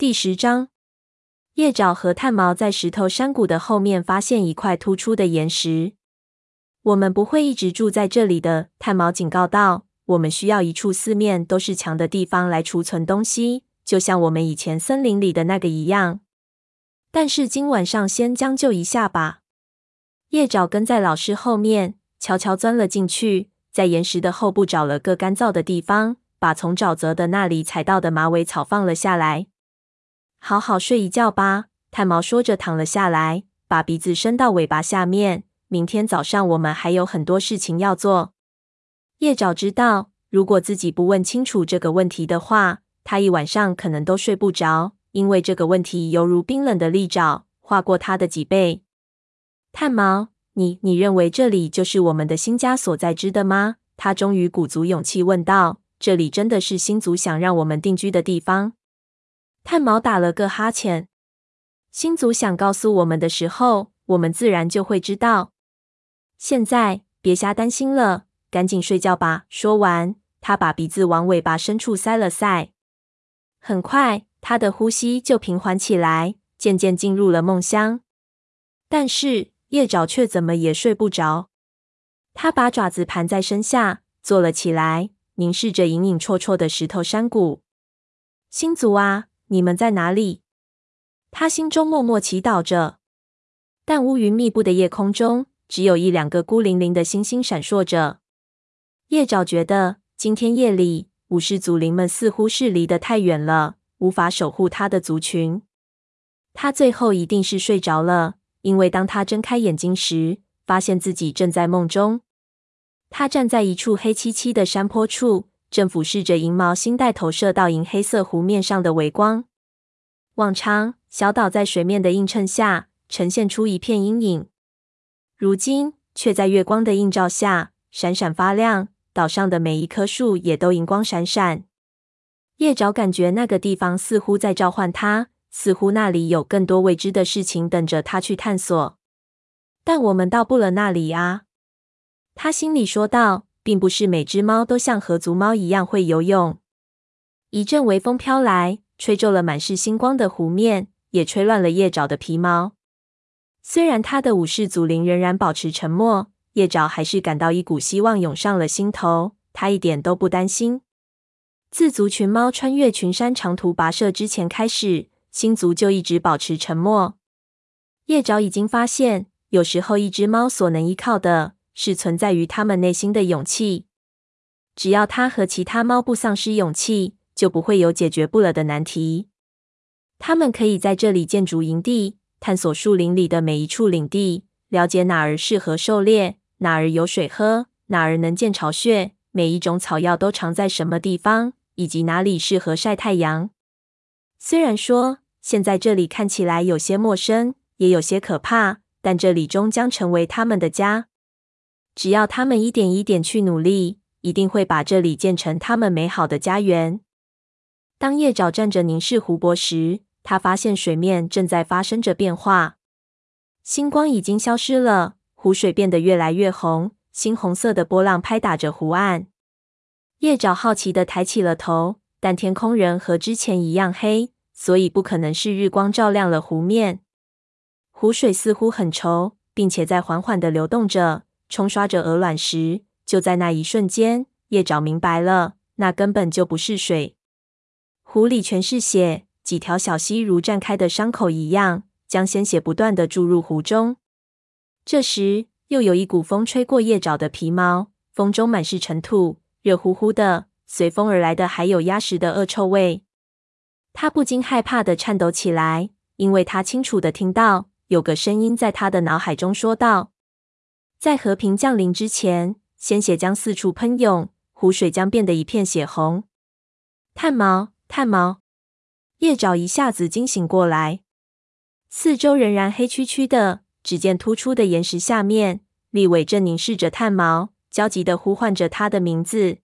第十章，叶爪和炭毛在石头山谷的后面发现一块突出的岩石。我们不会一直住在这里的，炭毛警告道。我们需要一处四面都是墙的地方来储存东西，就像我们以前森林里的那个一样。但是今晚上先将就一下吧。叶爪跟在老师后面，悄悄钻了进去，在岩石的后部找了个干燥的地方，把从沼泽的那里采到的马尾草放了下来。好好睡一觉吧，炭毛说着躺了下来，把鼻子伸到尾巴下面。明天早上我们还有很多事情要做。叶爪知道，如果自己不问清楚这个问题的话，他一晚上可能都睡不着，因为这个问题犹如冰冷的利爪划过他的脊背。炭毛，你你认为这里就是我们的新家所在之的吗？他终于鼓足勇气问道：“这里真的是星族想让我们定居的地方？”炭毛打了个哈欠。星族想告诉我们的时候，我们自然就会知道。现在别瞎担心了，赶紧睡觉吧。说完，他把鼻子往尾巴深处塞了塞。很快，他的呼吸就平缓起来，渐渐进入了梦乡。但是夜爪却怎么也睡不着。他把爪子盘在身下，坐了起来，凝视着隐隐绰绰的石头山谷。星族啊！你们在哪里？他心中默默祈祷着。但乌云密布的夜空中，只有一两个孤零零的星星闪烁着。叶爪觉得，今天夜里武士族灵们似乎是离得太远了，无法守护他的族群。他最后一定是睡着了，因为当他睁开眼睛时，发现自己正在梦中。他站在一处黑漆漆的山坡处。正俯视着银毛星带投射到银黑色湖面上的微光。往常小岛在水面的映衬下呈现出一片阴影，如今却在月光的映照下闪闪发亮。岛上的每一棵树也都银光闪闪。叶爪感觉那个地方似乎在召唤他，似乎那里有更多未知的事情等着他去探索。但我们到不了那里啊，他心里说道。并不是每只猫都像河族猫一样会游泳。一阵微风飘来，吹皱了满是星光的湖面，也吹乱了叶爪的皮毛。虽然他的武士族灵仍然保持沉默，叶爪还是感到一股希望涌上了心头。他一点都不担心。自族群猫穿越群山长途跋涉之前开始，星族就一直保持沉默。叶爪已经发现，有时候一只猫所能依靠的。是存在于他们内心的勇气。只要他和其他猫不丧失勇气，就不会有解决不了的难题。他们可以在这里建筑营地，探索树林里的每一处领地，了解哪儿适合狩猎，哪儿有水喝，哪儿能建巢穴，每一种草药都藏在什么地方，以及哪里适合晒太阳。虽然说现在这里看起来有些陌生，也有些可怕，但这里终将成为他们的家。只要他们一点一点去努力，一定会把这里建成他们美好的家园。当叶爪站着凝视湖泊时，他发现水面正在发生着变化，星光已经消失了，湖水变得越来越红，猩红色的波浪拍打着湖岸。叶爪好奇的抬起了头，但天空仍和之前一样黑，所以不可能是日光照亮了湖面。湖水似乎很稠，并且在缓缓的流动着。冲刷着鹅卵石，就在那一瞬间，叶爪明白了，那根本就不是水，湖里全是血。几条小溪如绽开的伤口一样，将鲜血不断的注入湖中。这时，又有一股风吹过叶爪的皮毛，风中满是尘土，热乎乎的。随风而来的还有鸭食的恶臭味。他不禁害怕的颤抖起来，因为他清楚的听到有个声音在他的脑海中说道。在和平降临之前，鲜血将四处喷涌，湖水将变得一片血红。炭毛，炭毛，叶爪一下子惊醒过来，四周仍然黑黢黢的，只见突出的岩石下面，立伟正凝视着炭毛，焦急地呼唤着他的名字。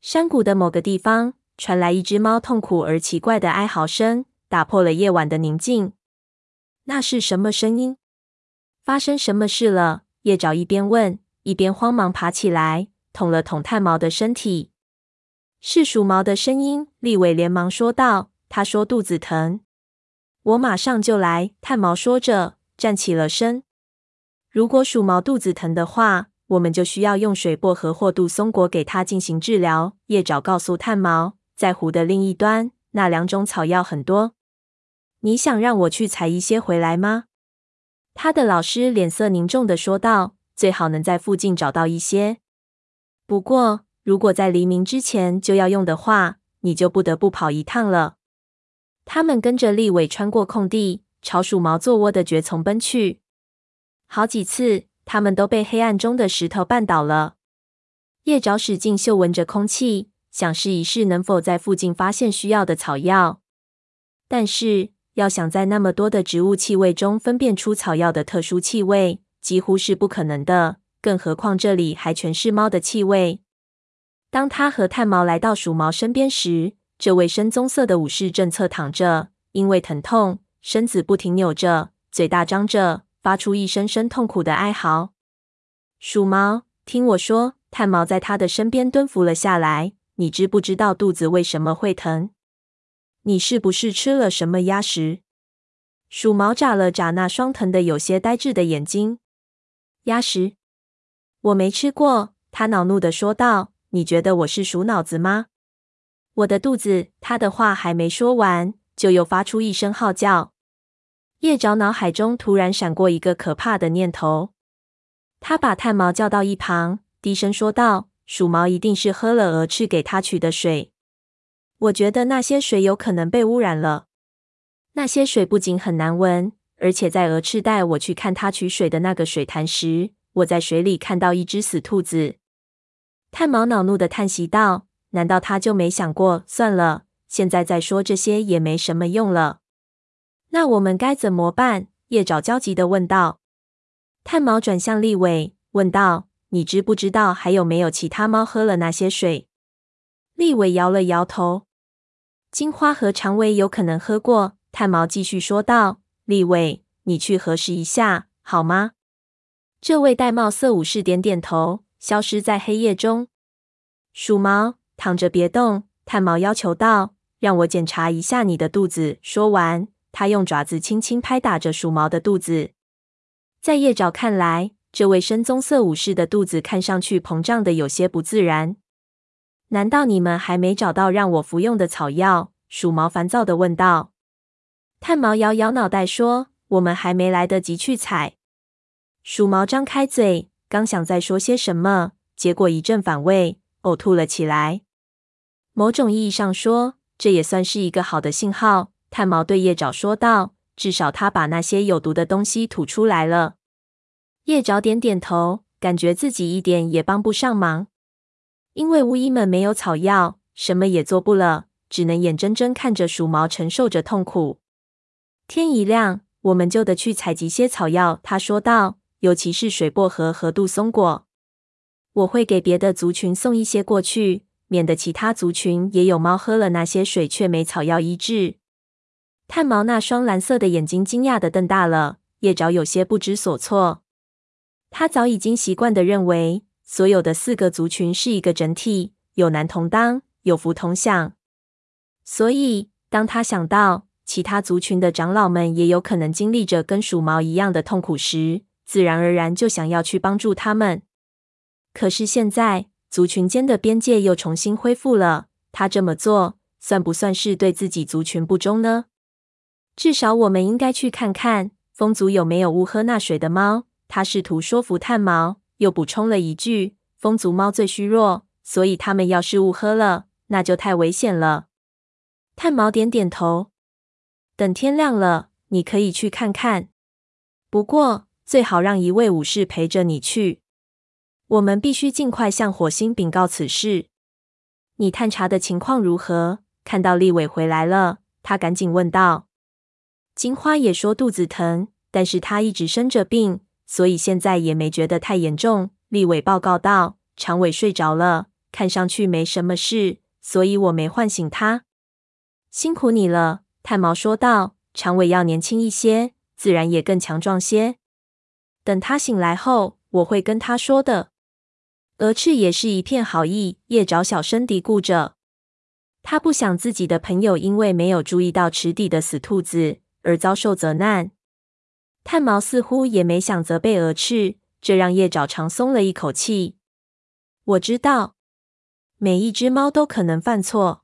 山谷的某个地方传来一只猫痛苦而奇怪的哀嚎声，打破了夜晚的宁静。那是什么声音？发生什么事了？叶爪一边问，一边慌忙爬起来，捅了捅炭毛的身体。是鼠毛的声音，立伟连忙说道：“他说肚子疼。我马上就来。炭毛说着，站起了身。如果鼠毛肚子疼的话，我们就需要用水薄荷或杜松果给它进行治疗。叶爪告诉炭毛，在湖的另一端，那两种草药很多。你想让我去采一些回来吗？他的老师脸色凝重地说道：“最好能在附近找到一些。不过，如果在黎明之前就要用的话，你就不得不跑一趟了。”他们跟着立伟穿过空地，朝鼠毛做窝的蕨丛奔去。好几次，他们都被黑暗中的石头绊倒了。叶爪使劲嗅闻着空气，想试一试能否在附近发现需要的草药。但是，要想在那么多的植物气味中分辨出草药的特殊气味，几乎是不可能的。更何况这里还全是猫的气味。当他和炭毛来到鼠毛身边时，这位深棕色的武士正侧躺着，因为疼痛，身子不停扭着，嘴大张着，发出一声声痛苦的哀嚎。鼠毛，听我说，炭毛在他的身边蹲伏了下来。你知不知道肚子为什么会疼？你是不是吃了什么鸭食？鼠毛眨了眨那双疼得有些呆滞的眼睛。鸭食？我没吃过。他恼怒的说道：“你觉得我是鼠脑子吗？”我的肚子，他的话还没说完，就又发出一声号叫。叶爪脑海中突然闪过一个可怕的念头，他把炭毛叫到一旁，低声说道：“鼠毛一定是喝了鹅翅给他取的水。我觉得那些水有可能被污染了。那些水不仅很难闻，而且在鹅翅带我去看他取水的那个水潭时，我在水里看到一只死兔子。”炭毛恼怒的叹息道。难道他就没想过？算了，现在再说这些也没什么用了。那我们该怎么办？叶爪焦急的问道。炭毛转向立伟，问道：“你知不知道还有没有其他猫喝了那些水？”立伟摇了摇头。金花和长尾有可能喝过。炭毛继续说道：“立伟，你去核实一下好吗？”这位玳瑁色武士点点头，消失在黑夜中。鼠毛。躺着别动，炭毛要求道：“让我检查一下你的肚子。”说完，他用爪子轻轻拍打着鼠毛的肚子。在叶爪看来，这位深棕色武士的肚子看上去膨胀的有些不自然。难道你们还没找到让我服用的草药？鼠毛烦躁地问道。炭毛摇摇脑袋说：“我们还没来得及去采。”鼠毛张开嘴，刚想再说些什么，结果一阵反胃，呕吐了起来。某种意义上说，这也算是一个好的信号。炭毛对叶爪说道：“至少他把那些有毒的东西吐出来了。”叶爪点点头，感觉自己一点也帮不上忙，因为巫医们没有草药，什么也做不了，只能眼睁睁看着鼠毛承受着痛苦。天一亮，我们就得去采集些草药。他说道：“尤其是水薄荷和杜松果，我会给别的族群送一些过去。”免得其他族群也有猫喝了那些水却没草药医治。炭毛那双蓝色的眼睛惊讶的瞪大了，叶爪有些不知所措。他早已经习惯的认为，所有的四个族群是一个整体，有难同当，有福同享。所以，当他想到其他族群的长老们也有可能经历着跟鼠毛一样的痛苦时，自然而然就想要去帮助他们。可是现在，族群间的边界又重新恢复了，他这么做算不算是对自己族群不忠呢？至少我们应该去看看风族有没有误喝那水的猫。他试图说服炭毛，又补充了一句：“风族猫最虚弱，所以他们要是误喝了，那就太危险了。”炭毛点点头。等天亮了，你可以去看看，不过最好让一位武士陪着你去。我们必须尽快向火星禀告此事。你探查的情况如何？看到立伟回来了，他赶紧问道。金花也说肚子疼，但是他一直生着病，所以现在也没觉得太严重。立伟报告道。长尾睡着了，看上去没什么事，所以我没唤醒他。辛苦你了，炭毛说道。长尾要年轻一些，自然也更强壮些。等他醒来后，我会跟他说的。鹅翅也是一片好意，叶爪小声嘀咕着。他不想自己的朋友因为没有注意到池底的死兔子而遭受责难。炭毛似乎也没想责备鹅翅，这让叶爪长松了一口气。我知道，每一只猫都可能犯错。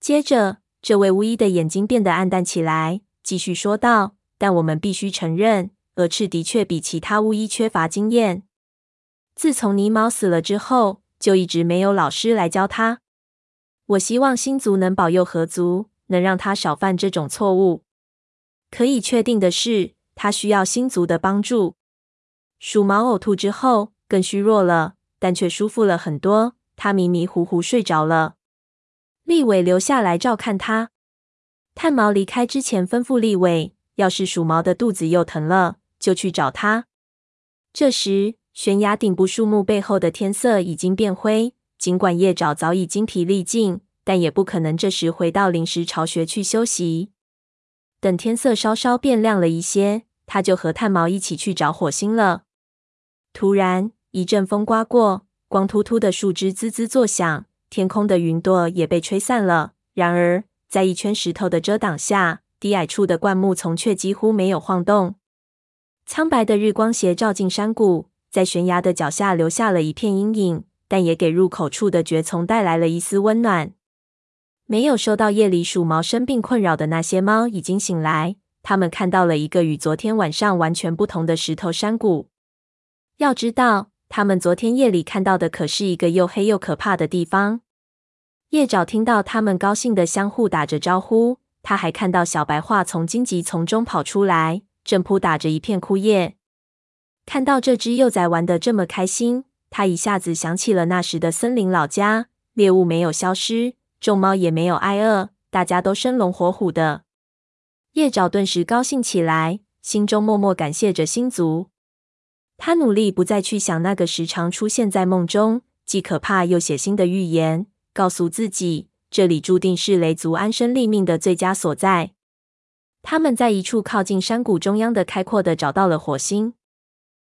接着，这位巫医的眼睛变得暗淡起来，继续说道：“但我们必须承认，鹅翅的确比其他巫医缺乏经验。自从尼毛死了之后，就一直没有老师来教他。我希望星族能保佑河族，能让他少犯这种错误。可以确定的是。”他需要星族的帮助。鼠毛呕吐之后更虚弱了，但却舒服了很多。他迷迷糊糊睡着了。立伟留下来照看他。炭毛离开之前吩咐立伟，要是鼠毛的肚子又疼了，就去找他。这时，悬崖顶部树木背后的天色已经变灰。尽管叶爪早已精疲力尽，但也不可能这时回到临时巢穴去休息。等天色稍稍变亮了一些，他就和炭毛一起去找火星了。突然，一阵风刮过，光秃秃的树枝滋滋作响，天空的云朵也被吹散了。然而，在一圈石头的遮挡下，低矮处的灌木丛却几乎没有晃动。苍白的日光斜照进山谷，在悬崖的脚下留下了一片阴影，但也给入口处的蕨丛带来了一丝温暖。没有受到夜里鼠毛生病困扰的那些猫已经醒来，它们看到了一个与昨天晚上完全不同的石头山谷。要知道，它们昨天夜里看到的可是一个又黑又可怕的地方。叶爪听到它们高兴地相互打着招呼，他还看到小白桦从荆棘丛中跑出来，正扑打着一片枯叶。看到这只幼崽玩得这么开心，他一下子想起了那时的森林老家，猎物没有消失。众猫也没有挨饿，大家都生龙活虎的。叶爪顿时高兴起来，心中默默感谢着星族。他努力不再去想那个时常出现在梦中、既可怕又血腥的预言，告诉自己这里注定是雷族安身立命的最佳所在。他们在一处靠近山谷中央的开阔的找到了火星。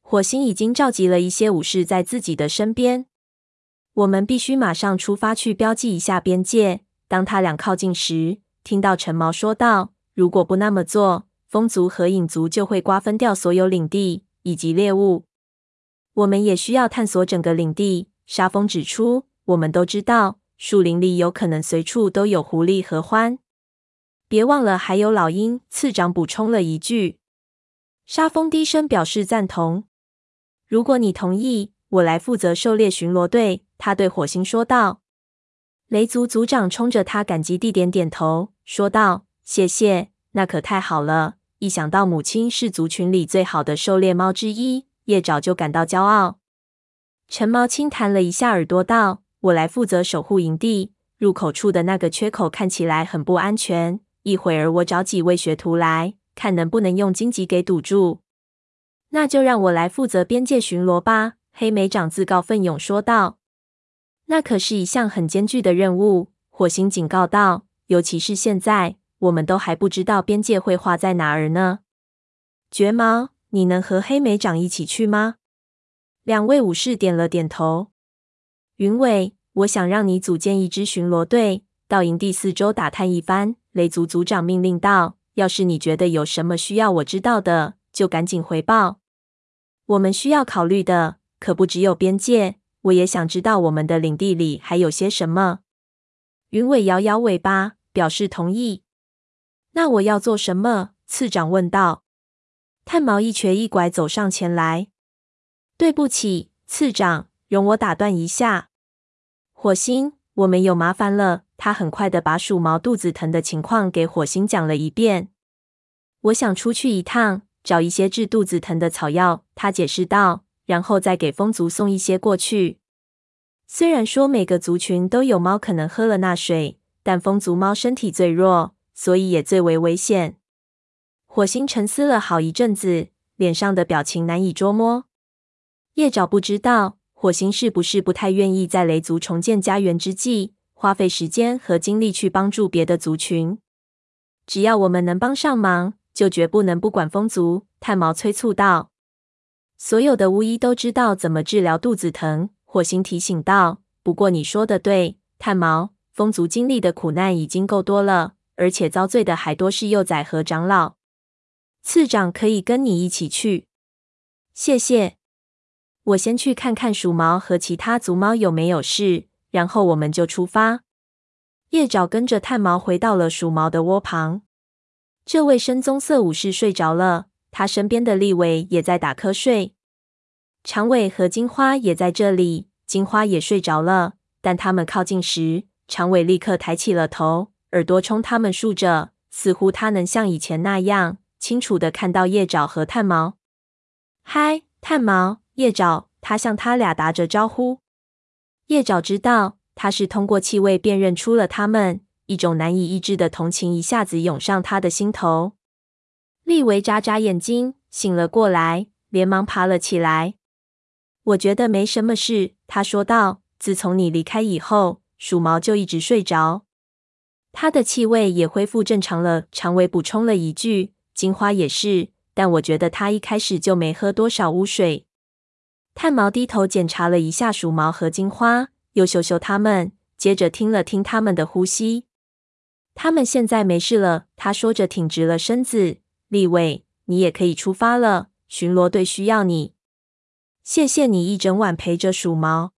火星已经召集了一些武士在自己的身边。我们必须马上出发去标记一下边界。当他俩靠近时，听到陈毛说道：“如果不那么做，风族和影族就会瓜分掉所有领地以及猎物。我们也需要探索整个领地。”沙风指出：“我们都知道，树林里有可能随处都有狐狸和獾。别忘了还有老鹰。”次长补充了一句。沙风低声表示赞同：“如果你同意，我来负责狩猎巡逻队。”他对火星说道：“雷族族长冲着他感激地点点头，说道：‘谢谢，那可太好了！一想到母亲是族群里最好的狩猎猫之一，叶爪就感到骄傲。’橙毛轻弹了一下耳朵，道：‘我来负责守护营地，入口处的那个缺口看起来很不安全。一会儿我找几位学徒来看，能不能用荆棘给堵住。那就让我来负责边界巡逻吧。’黑莓长自告奋勇说道。”那可是一项很艰巨的任务，火星警告道。尤其是现在，我们都还不知道边界会画在哪儿呢。绝毛，你能和黑莓长一起去吗？两位武士点了点头。云尾，我想让你组建一支巡逻队，到营地四周打探一番。雷族族长命令道。要是你觉得有什么需要我知道的，就赶紧回报。我们需要考虑的可不只有边界。我也想知道我们的领地里还有些什么。云尾摇摇尾巴，表示同意。那我要做什么？次长问道。炭毛一瘸一拐走上前来。对不起，次长，容我打断一下。火星，我们有麻烦了。他很快的把鼠毛肚子疼的情况给火星讲了一遍。我想出去一趟，找一些治肚子疼的草药。他解释道。然后再给风族送一些过去。虽然说每个族群都有猫可能喝了那水，但风族猫身体最弱，所以也最为危险。火星沉思了好一阵子，脸上的表情难以捉摸。叶爪不知道火星是不是不太愿意在雷族重建家园之际，花费时间和精力去帮助别的族群。只要我们能帮上忙，就绝不能不管风族。炭毛催促道。所有的巫医都知道怎么治疗肚子疼，火星提醒道。不过你说的对，炭毛，风族经历的苦难已经够多了，而且遭罪的还多是幼崽和长老。次长可以跟你一起去。谢谢。我先去看看鼠毛和其他族猫有没有事，然后我们就出发。叶爪跟着炭毛回到了鼠毛的窝旁。这位深棕色武士睡着了，他身边的立伟也在打瞌睡。长尾和金花也在这里，金花也睡着了。但他们靠近时，长尾立刻抬起了头，耳朵冲他们竖着，似乎他能像以前那样清楚地看到叶爪和炭毛。嗨，炭毛！叶爪，他向他俩打着招呼。叶爪知道他是通过气味辨认出了他们，一种难以抑制的同情一下子涌上他的心头。利维眨眨眼睛，醒了过来，连忙爬了起来。我觉得没什么事，他说道。自从你离开以后，鼠毛就一直睡着，它的气味也恢复正常了。长尾补充了一句：“金花也是，但我觉得它一开始就没喝多少污水。”炭毛低头检查了一下鼠毛和金花，又嗅嗅它们，接着听了听它们的呼吸。他们现在没事了，他说着挺直了身子。立伟，你也可以出发了，巡逻队需要你。谢谢你一整晚陪着鼠毛。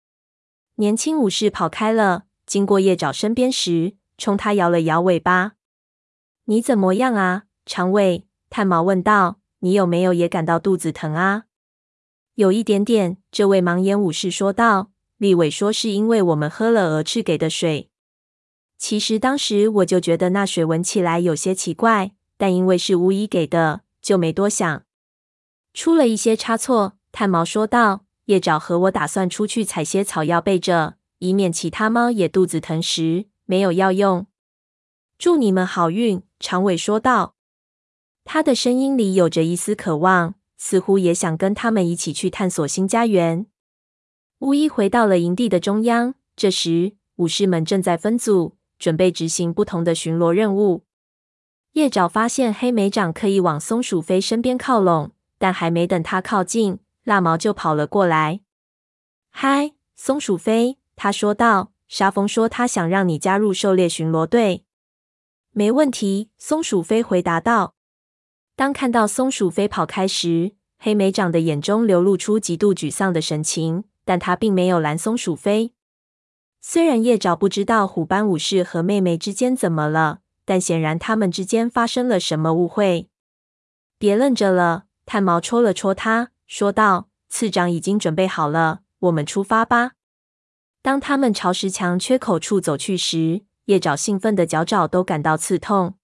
年轻武士跑开了，经过叶爪身边时，冲他摇了摇尾巴。你怎么样啊，长尾？探毛问道。你有没有也感到肚子疼啊？有一点点，这位盲眼武士说道。立伟说是因为我们喝了鹅翅给的水。其实当时我就觉得那水闻起来有些奇怪，但因为是巫医给的，就没多想。出了一些差错，炭毛说道。叶爪和我打算出去采些草药备着，以免其他猫也肚子疼时没有药用。祝你们好运，长尾说道。他的声音里有着一丝渴望。似乎也想跟他们一起去探索新家园。巫医回到了营地的中央，这时武士们正在分组，准备执行不同的巡逻任务。叶爪发现黑莓长可以往松鼠飞身边靠拢，但还没等他靠近，蜡毛就跑了过来。“嗨，松鼠飞！”他说道。“沙风说他想让你加入狩猎巡逻队。”“没问题。”松鼠飞回答道。当看到松鼠飞跑开时，黑莓长的眼中流露出极度沮丧的神情，但他并没有拦松鼠飞。虽然叶爪不知道虎斑武士和妹妹之间怎么了，但显然他们之间发生了什么误会。别愣着了，炭毛戳了戳他，说道：“次长已经准备好了，我们出发吧。”当他们朝石墙缺口处走去时，叶爪兴奋的脚爪都感到刺痛。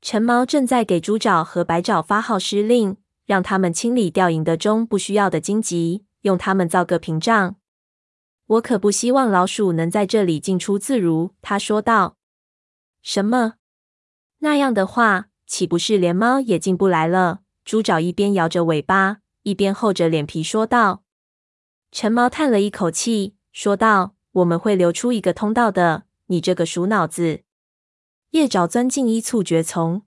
陈毛正在给猪爪和白爪发号施令，让他们清理掉营的中不需要的荆棘，用它们造个屏障。我可不希望老鼠能在这里进出自如，他说道。什么？那样的话，岂不是连猫也进不来了？猪爪一边摇着尾巴，一边厚着脸皮说道。陈毛叹了一口气，说道：“我们会留出一个通道的，你这个鼠脑子。”叶爪钻进一簇蕨丛，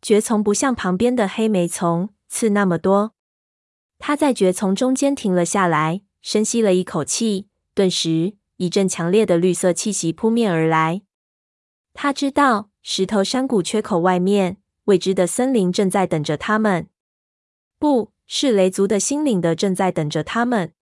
蕨丛不像旁边的黑莓丛刺那么多。他在蕨丛中间停了下来，深吸了一口气，顿时一阵强烈的绿色气息扑面而来。他知道石头山谷缺口外面未知的森林正在等着他们，不是雷族的心领的正在等着他们。